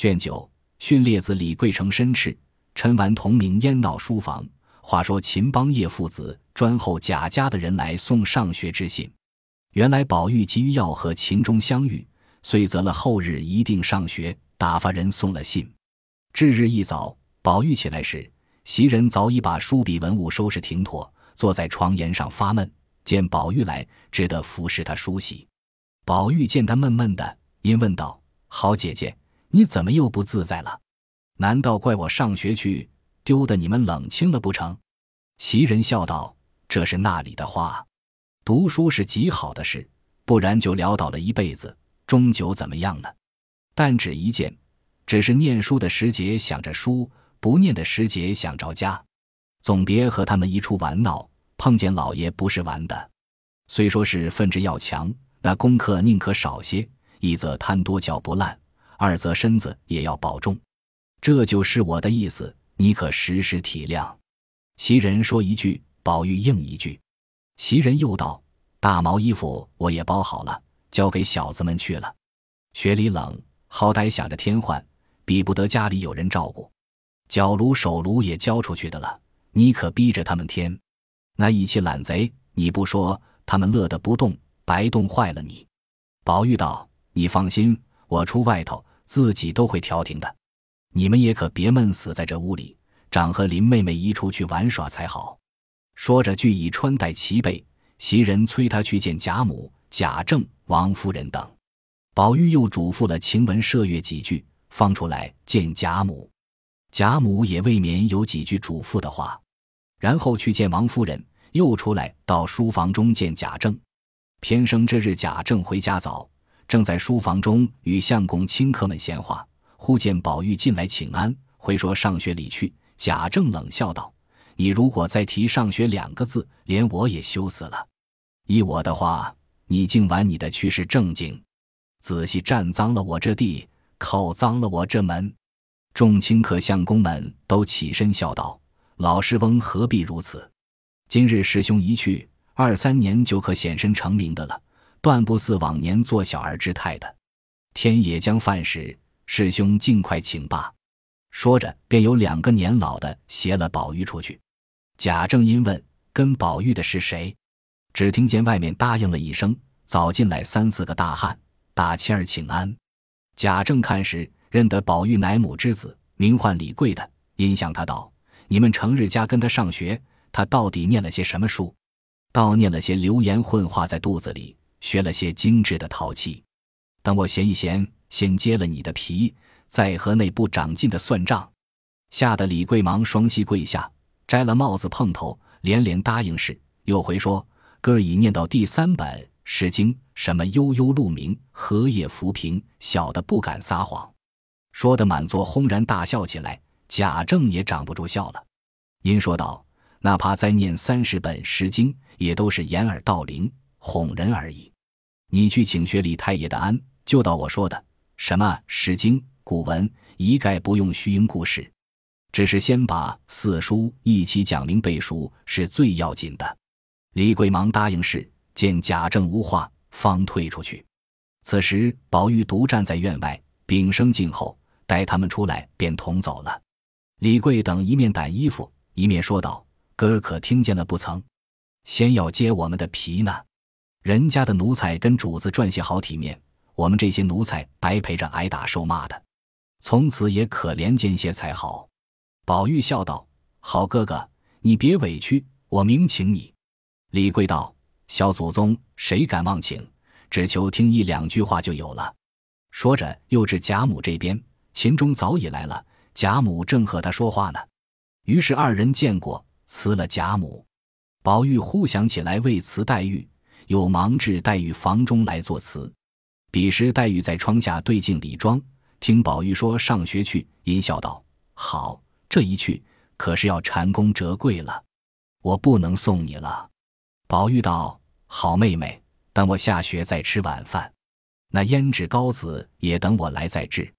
卷九，训列子李贵成申斥，陈完同名烟闹书房。话说秦邦业父子专候贾家的人来送上学之信。原来宝玉急于要和秦钟相遇，遂择了后日一定上学，打发人送了信。至日一早，宝玉起来时，袭人早已把书笔文物收拾停妥，坐在床沿上发闷。见宝玉来，只得服侍他梳洗。宝玉见他闷闷的，因问道：“好姐姐，你怎么又不自在了？难道怪我上学去丢的你们冷清了不成？”袭人笑道：“这是那里的话。读书是极好的事，不然就潦倒了一辈子，终究怎么样呢？但只一件，只是念书的时节想着书，不念的时节想着家，总别和他们一处玩闹。”碰见老爷不是玩的，虽说是分质要强，那功课宁可少些，一则贪多嚼不烂，二则身子也要保重。这就是我的意思，你可时时体谅。袭人说一句，宝玉应一句。袭人又道：“大毛衣服我也包好了，交给小子们去了。雪里冷，好歹想着添换，比不得家里有人照顾。脚炉手炉也交出去的了，你可逼着他们添。”那一起懒贼，你不说，他们乐得不动，白冻坏了你。宝玉道：“你放心，我出外头自己都会调停的。你们也可别闷死在这屋里，长和林妹妹一处去玩耍才好。”说着，俱已穿戴齐备。袭人催他去见贾母、贾政、王夫人等。宝玉又嘱咐了晴雯、麝月几句，放出来见贾母。贾母也未免有几句嘱咐的话，然后去见王夫人。又出来到书房中见贾政，偏生这日贾政回家早，正在书房中与相公亲客们闲话，忽见宝玉进来请安，回说上学里去。贾政冷笑道：“你如果再提上学两个字，连我也羞死了。依我的话，你竟玩你的去是正经，仔细占脏了我这地，扣脏了我这门。”众亲客相公们都起身笑道：“老师翁何必如此？”今日师兄一去，二三年就可显身成名的了，断不似往年做小儿之态的。天也将饭时，师兄尽快请罢。说着，便有两个年老的携了宝玉出去。贾政因问：“跟宝玉的是谁？”只听见外面答应了一声，早进来三四个大汉，打千儿请安。贾政看时，认得宝玉乃母之子，名唤李贵的，因向他道：“你们成日家跟他上学。”他到底念了些什么书？倒念了些流言混化在肚子里，学了些精致的陶器。等我闲一闲，先揭了你的皮，再和那不长进的算账。吓得李贵忙双膝跪下，摘了帽子碰头，连连答应是。又回说：“哥儿已念到第三本《诗经》，什么悠悠鹿鸣，荷叶浮萍，小的不敢撒谎。”说的满座轰然大笑起来。贾政也长不住笑了，因说道。哪怕再念三十本《诗经》，也都是掩耳盗铃、哄人而已。你去请学李太爷的安，就到我说的什么《诗经》古文，一概不用虚应故事，只是先把四书一起讲明背熟，是最要紧的。李贵忙答应是，见贾政无话，方退出去。此时宝玉独站在院外，屏声静候，待他们出来，便同走了。李贵等一面掸衣服，一面说道。哥儿可听见了不曾？先要揭我们的皮呢。人家的奴才跟主子赚些好体面，我们这些奴才白陪着挨打受骂的，从此也可怜见些才好。宝玉笑道：“好哥哥，你别委屈，我明请你。”李贵道：“小祖宗谁敢忘请？只求听一两句话就有了。”说着又至贾母这边，秦钟早已来了，贾母正和他说话呢。于是二人见过。辞了贾母，宝玉忽想起来为辞黛玉，又忙至黛玉房中来作词。彼时黛玉在窗下对镜理妆，听宝玉说上学去，阴笑道：“好，这一去可是要蟾宫折桂了，我不能送你了。”宝玉道：“好妹妹，等我下学再吃晚饭，那胭脂膏子也等我来再制。”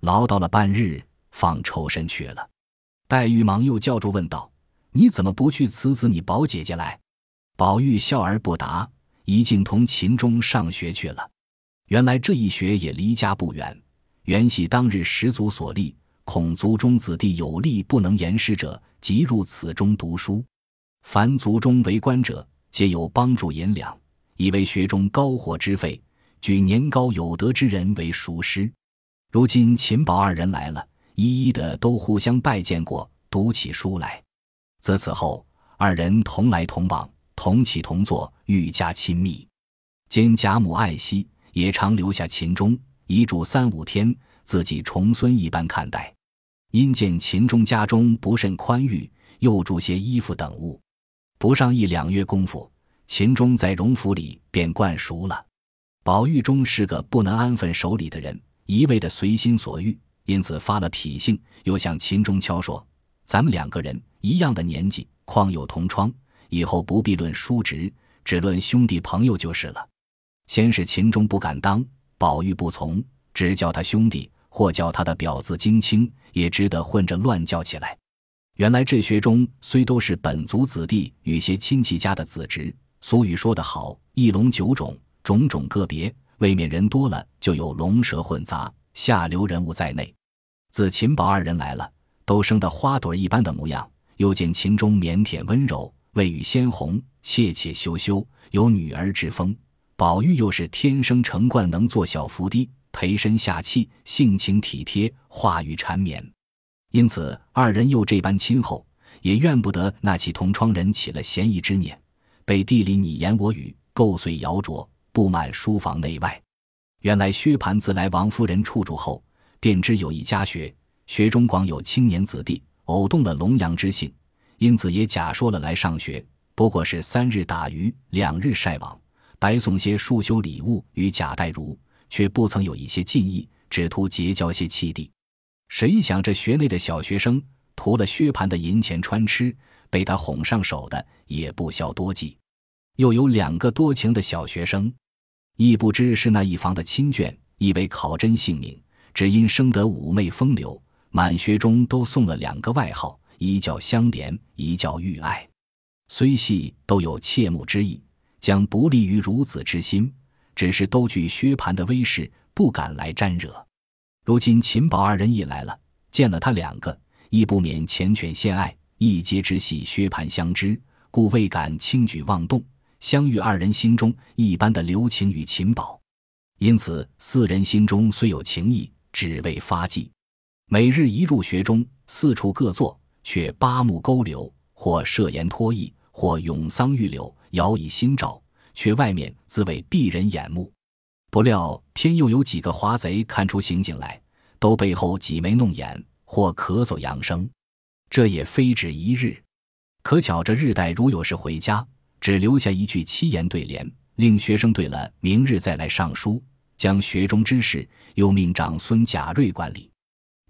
唠叨了半日，方抽身去了。黛玉忙又叫住问道。你怎么不去辞辞你宝姐姐来？宝玉笑而不答，一径同秦钟上学去了。原来这一学也离家不远，原系当日始祖所立，恐族中子弟有力不能言师者，即入此中读书。凡族中为官者，皆有帮助银两，以为学中高火之费，举年高有德之人为塾师。如今秦宝二人来了，一一的都互相拜见过，读起书来。自此后，二人同来同往，同起同坐，愈加亲密。兼贾母爱惜，也常留下秦钟，一住三五天，自己重孙一般看待。因见秦钟家中不甚宽裕，又助些衣服等物。不上一两月功夫，秦钟在荣府里便惯熟了。宝玉中是个不能安分守礼的人，一味的随心所欲，因此发了脾性，又向秦钟敲说：“咱们两个人一样的年纪，况有同窗，以后不必论叔侄，只论兄弟朋友就是了。”先是秦钟不敢当，宝玉不从，只叫他兄弟，或叫他的表字金青，也只得混着乱叫起来。原来这学中虽都是本族子弟与些亲戚家的子侄，俗语说得好，一龙九种，种种个别，未免人多了就有龙蛇混杂，下流人物在内。自秦宝二人来了，都生得花朵一般的模样，又见秦钟腼腆温柔，未语鲜红，怯怯羞羞，有女儿之风。宝玉又是天生成惯，能做小伏低，陪身下气，性情体贴，话语缠绵，因此二人又这般亲厚，也怨不得那起同窗人起了嫌疑之念，背地里你言我语，构碎谣诼，布满书房内外。原来薛蟠自来王夫人处住后，便知有一家学，学中广有青年子弟，偶动了龙阳之性，因此也假说了来上学，不过是三日打鱼，两日晒网。白送些束修礼物与贾代儒，却不曾有一些进意，只图结交些气弟。谁想这学内的小学生图了薛蟠的银钱穿吃，被他哄上手的也不消多计。又有两个多情的小学生，亦不知是那一房的亲眷，以为考真姓名，只因生得妩媚风流，满学中都送了两个外号，一叫香莲，一叫玉爱，虽系都有切慕之意。将不利于孺子之心，只是都惧薛蟠的威势，不敢来沾惹。如今秦宝二人一来了，见了他两个，亦不免缱绻献爱，一皆知系薛蟠相知，故未敢轻举妄动。相遇二人心中一般的留情与秦宝，因此四人心中虽有情意，只为发迹。每日一入学中，四处各坐，却八目勾留，或设言托意，或咏桑玉柳。摇以心照，却外面自谓避人眼目，不料偏又有几个华贼看出刑警来，都背后挤眉弄眼，或咳嗽扬声。这也非止一日，可巧这日代如有事回家，只留下一句七言对联，令学生对了，明日再来上书。将学中之事又命长孙贾瑞管理。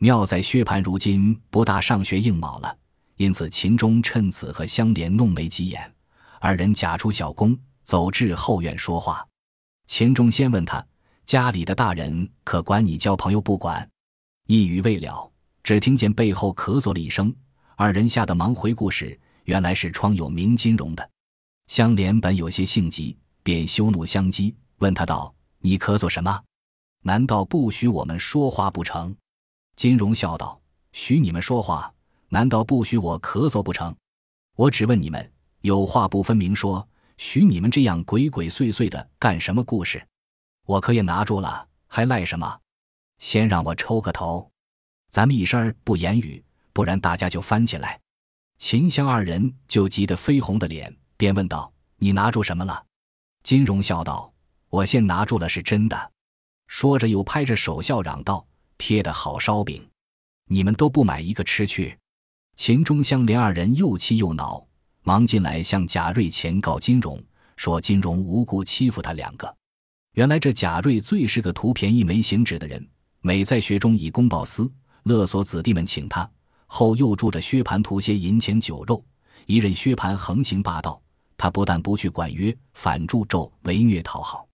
妙在薛蟠如今不大上学应卯了，因此秦钟趁此和香莲弄眉挤眼。二人假出小宫，走至后院说话。秦钟先问他：“家里的大人可管你交朋友不管？”一语未了，只听见背后咳嗽了一声。二人吓得忙回顾时，原来是窗有明金荣的。香莲本有些性急，便羞怒相激，问他道：“你咳嗽什么？难道不许我们说话不成？”金荣笑道：“许你们说话，难道不许我咳嗽不成？我只问你们。”有话不分明说，许你们这样鬼鬼祟祟的干什么故事？我可也拿住了，还赖什么？先让我抽个头，咱们一声不言语，不然大家就翻起来。秦香二人就急得绯红的脸，便问道：“你拿住什么了？”金荣笑道：“我先拿住了，是真的。”说着又拍着手笑嚷道：“贴的好烧饼，你们都不买一个吃去。”秦钟香莲二人又气又恼。忙进来向贾瑞前告金荣，说金荣无故欺负他两个。原来这贾瑞最是个图便宜没行止的人，每在学中以公报私，勒索子弟们请他，后又助着薛蟠图些银钱酒肉。一任薛蟠横行霸道，他不但不去管约，反助纣为虐讨好。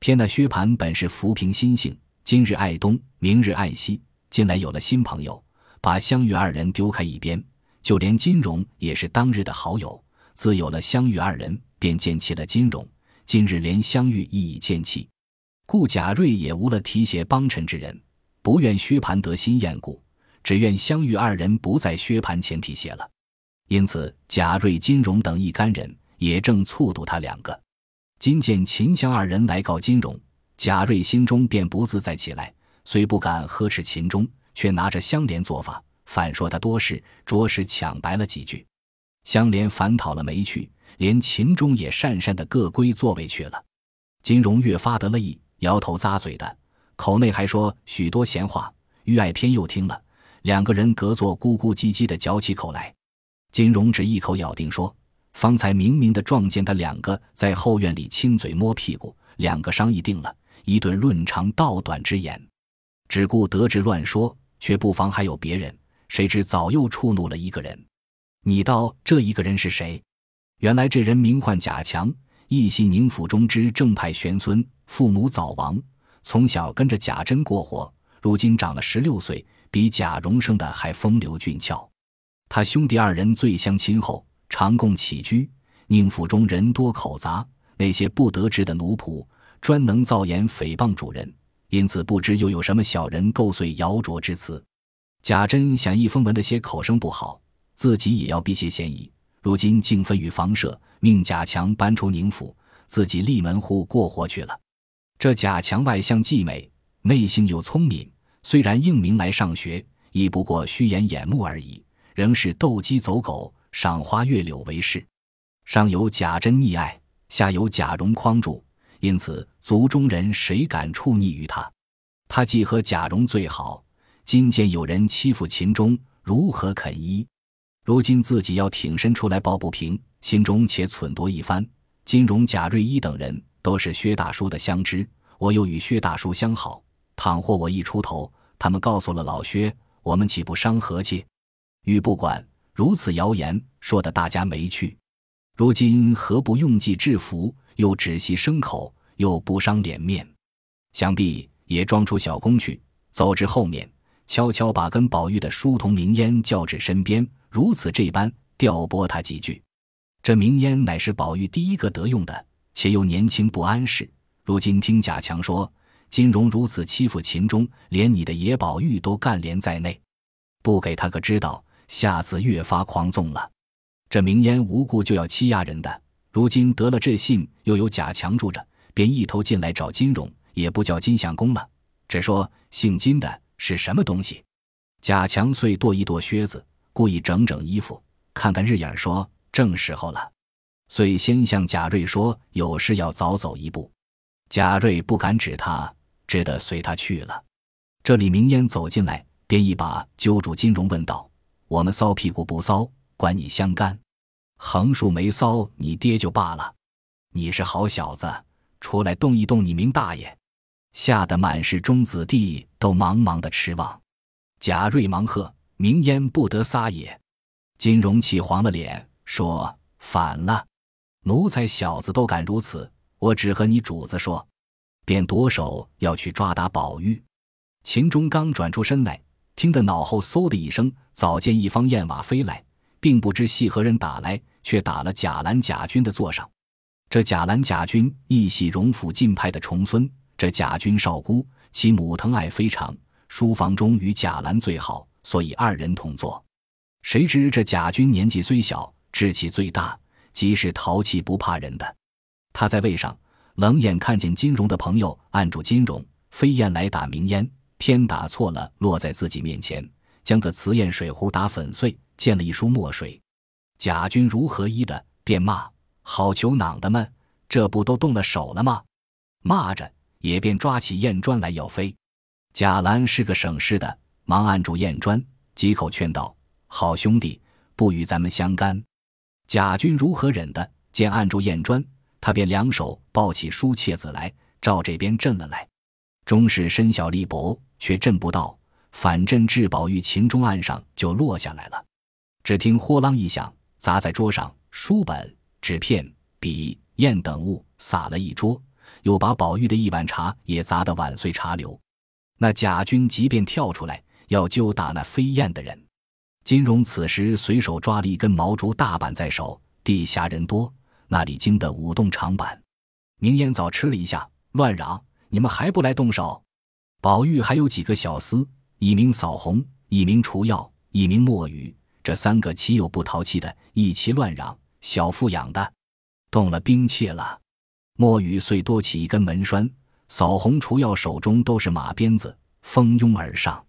偏那薛蟠本是浮萍心性，今日爱东，明日爱西，近来有了新朋友，把香玉二人丢开一边。就连金荣也是当日的好友，自有了香玉二人，便见弃了金荣。今日连香玉亦已见弃，故贾瑞也无了提携帮衬之人。不愿薛蟠得心厌故，只愿相遇二人不在薛蟠前提携了。因此，贾瑞、金荣等一干人也正促度他两个。今见秦香二人来告金荣，贾瑞心中便不自在起来，虽不敢呵斥秦钟，却拿着香莲做法，反说他多事，着实抢白了几句。香莲反讨了没趣，连秦钟也讪讪的各归座位去了。金荣越发得了意，摇头咂嘴的，口内还说许多闲话。于爱偏又听了，两个人隔座咕咕唧唧的嚼起口来。金荣只一口咬定说：“方才明明的撞见他两个在后院里亲嘴摸屁股，两个商议定了一顿论长道短之言，只顾得志乱说，却不妨还有别人。谁知早又触怒了一个人。你道这一个人是谁？原来这人名唤贾强，一系宁府中之正派玄孙，父母早亡，从小跟着贾珍过活，如今长了十六岁，比贾蓉生的还风流俊俏。”他兄弟二人最相亲厚，常共起居。宁府中人多口杂，那些不得志的奴仆专能造言诽谤主人，因此不知又有什么小人构碎谣诼之词。贾珍想一封文的些口声不好，自己也要避些嫌疑。如今竟分与房舍，命贾强搬出宁府，自己立门户过活去了。这贾强外向既美，内性又聪明，虽然应名来上学，亦不过虚掩眼目而已。仍是斗鸡走狗、赏花月柳为事，上有贾珍溺爱，下有贾蓉匡助，因此族中人谁敢触逆于他？他既和贾蓉最好，今见有人欺负秦钟，如何肯依？如今自己要挺身出来抱不平，心中且忖度一番。金荣、贾瑞一等人都是薛大叔的相知，我又与薛大叔相好，倘或我一出头，他们告诉了老薛，我们岂不伤和气？欲不管如此谣言，说的大家没趣。如今何不用计制服，又只息牲口，又不伤脸面？想必也装出小工去，走至后面，悄悄把跟宝玉的书童明烟叫至身边，如此这般调拨他几句。这明烟乃是宝玉第一个得用的，且又年轻不谙事。如今听贾强说金荣如此欺负秦钟，连你的野宝玉都干连在内，不给他个知道。下次越发狂纵了，这明烟无故就要欺压人的，如今得了这信，又有贾强住着，便一头进来找金荣，也不叫金相公了，只说姓金的是什么东西。贾强遂跺一跺靴子，故意整整衣服，看看日眼，说正时候了，遂先向贾瑞说有事要早走一步。贾瑞不敢指他，只得随他去了。这李明烟走进来，便一把揪住金荣，问道。我们骚屁股不骚，管你相干；横竖没骚，你爹就罢了。你是好小子，出来动一动你明大爷！吓得满室中子弟都茫茫的痴望。贾瑞忙喝：“明烟不得撒野！”金荣气黄了脸，说：“反了！奴才小子都敢如此，我只和你主子说。”便夺手要去抓打宝玉。秦钟刚转出身来。听得脑后嗖的一声，早见一方燕瓦飞来，并不知系何人打来，却打了贾兰、贾军的座上。这贾兰、贾军亦系荣府近派的重孙。这贾军少孤，其母疼爱非常，书房中与贾兰最好，所以二人同坐。谁知这贾军年纪虽小，志气最大，即是淘气不怕人的。他在位上，冷眼看见金荣的朋友按住金荣，飞燕来打明烟。偏打错了，落在自己面前，将个瓷砚水壶打粉碎，溅了一书墨水。贾军如何依的，便骂：“好球囊的们，这不都动了手了吗？”骂着也便抓起砚砖来要飞。贾兰是个省事的，忙按住砚砖，几口劝道：“好兄弟，不与咱们相干。”贾军如何忍的？见按住砚砖，他便两手抱起书切子来，照这边震了来。终是身小力薄，却震不到，反震至宝玉秦钟案上就落下来了。只听“豁啷”一响，砸在桌上，书本、纸片、笔、砚等物洒了一桌，又把宝玉的一碗茶也砸得碗碎茶流。那贾军即便跳出来要揪打那飞燕的人，金荣此时随手抓了一根毛竹大板在手，地下人多，那里经得舞动长板。明烟早吃了一下，乱嚷。你们还不来动手？宝玉还有几个小厮，一名扫红，一名除药，一名墨雨，这三个岂有不淘气的？一齐乱嚷：“小妇养的，动了兵器了！”墨雨遂多起一根门栓，扫红、除药手中都是马鞭子，蜂拥而上。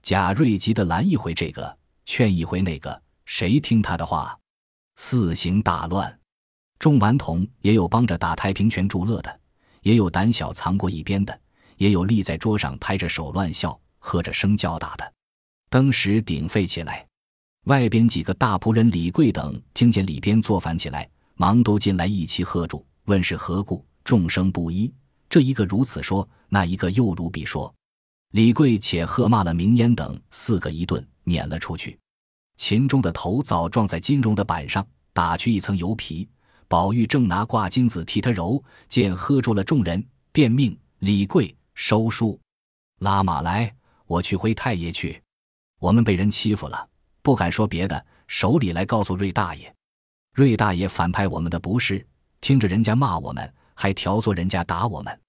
贾瑞急得拦一回这个，劝一回那个，谁听他的话？四行大乱。众顽童也有帮着打太平拳助乐的，也有胆小藏过一边的，也有立在桌上拍着手乱笑、喝着声叫打的。登时鼎沸起来。外边几个大仆人李贵等听见里边作反起来，忙都进来一齐喝住，问是何故。众声不一，这一个如此说，那一个又如彼说。李贵且喝骂了明烟等四个一顿，撵了出去。秦钟的头早撞在金荣的板上，打去一层油皮。宝玉正拿挂金子替他揉，见喝住了众人，便命李贵收书，拉马来，我去回太爷去。我们被人欺负了。不敢说别的，手里来告诉瑞大爷，瑞大爷反派我们的不是，听着人家骂我们，还调唆人家打我们。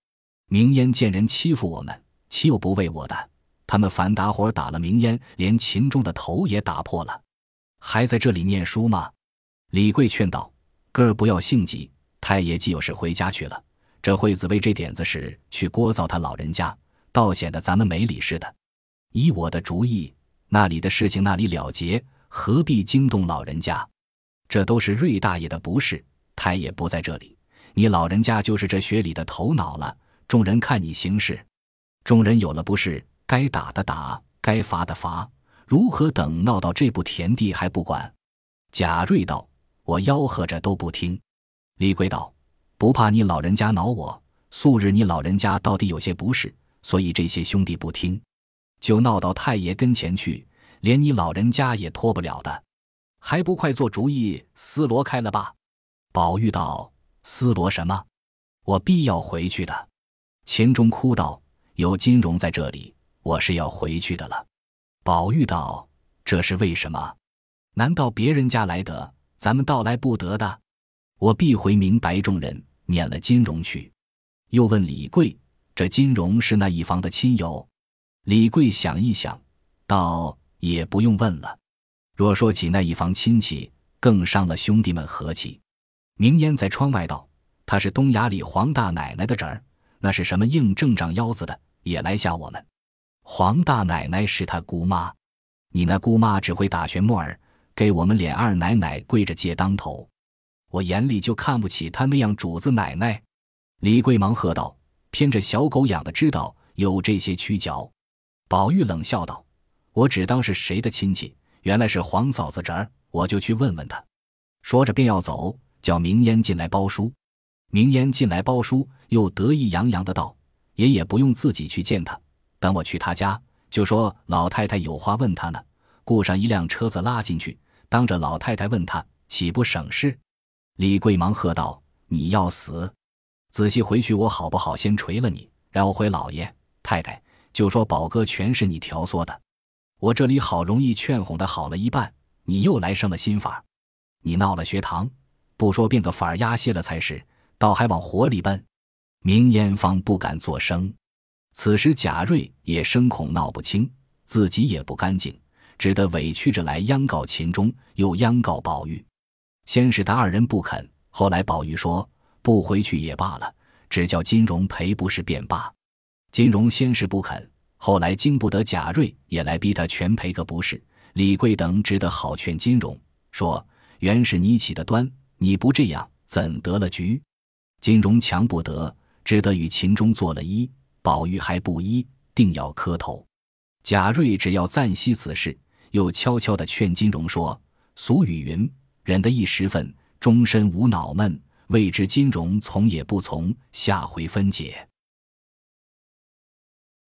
明烟见人欺负我们，岂有不为我的？他们反打伙打了明烟，连秦钟的头也打破了，还在这里念书吗？李贵劝道：“哥儿不要性急，太爷既有事回家去了，这惠子为这点子事去聒噪他老人家，倒显得咱们没理似的。依我的主意。”那里的事情那里了结，何必惊动老人家？这都是瑞大爷的不是，太爷不在这里，你老人家就是这学里的头脑了。众人看你行事，众人有了不是，该打的打，该罚的罚，如何等闹到这步田地还不管？贾瑞道：“我吆喝着都不听。”李贵道：“不怕你老人家恼我，素日你老人家到底有些不是，所以这些兄弟不听。”就闹到太爷跟前去，连你老人家也脱不了的，还不快做主意思罗开了吧？宝玉道：“思罗什么？我必要回去的。”秦钟哭道：“有金荣在这里，我是要回去的了。”宝玉道：“这是为什么？难道别人家来得，咱们倒来不得的？我必回明白众人，撵了金荣去。”又问李贵：“这金荣是那一房的亲友？”李贵想一想，道：“也不用问了。若说起那一房亲戚，更伤了兄弟们和气。”明烟在窗外道：“他是东衙里黄大奶奶的侄儿，那是什么硬正长腰子的，也来吓我们。黄大奶奶是他姑妈，你那姑妈只会打旋木儿，给我们脸二奶奶跪着借当头。我眼里就看不起他那样主子奶奶。”李贵忙喝道：“偏这小狗养的，知道有这些曲脚。”宝玉冷笑道：“我只当是谁的亲戚，原来是黄嫂子侄儿，我就去问问他。”说着便要走，叫明烟进来包书。明烟进来包书，又得意洋洋的道：“爷爷不用自己去见他，等我去他家，就说老太太有话问他呢。雇上一辆车子拉进去，当着老太太问他，岂不省事？”李贵忙喝道：“你要死！仔细回去，我好不好先捶了你，然后回老爷太太。”就说宝哥全是你调唆的，我这里好容易劝哄的好了一半，你又来生了新法，你闹了学堂，不说变个法儿压歇了才是，倒还往火里奔。明烟方不敢作声，此时贾瑞也生恐闹不清，自己也不干净，只得委屈着来央告秦钟，又央告宝玉。先是他二人不肯，后来宝玉说不回去也罢了，只叫金荣赔不是便罢。金荣先是不肯，后来经不得贾瑞也来逼他全赔个不是。李贵等只得好劝金荣说：“原是你起的端，你不这样怎得了局？”金荣强不得，只得与秦钟做了揖。宝玉还不依，定要磕头。贾瑞只要暂息此事，又悄悄地劝金荣说：“俗语云，忍得一时分，终身无恼闷。未知金荣从也不从，下回分解。”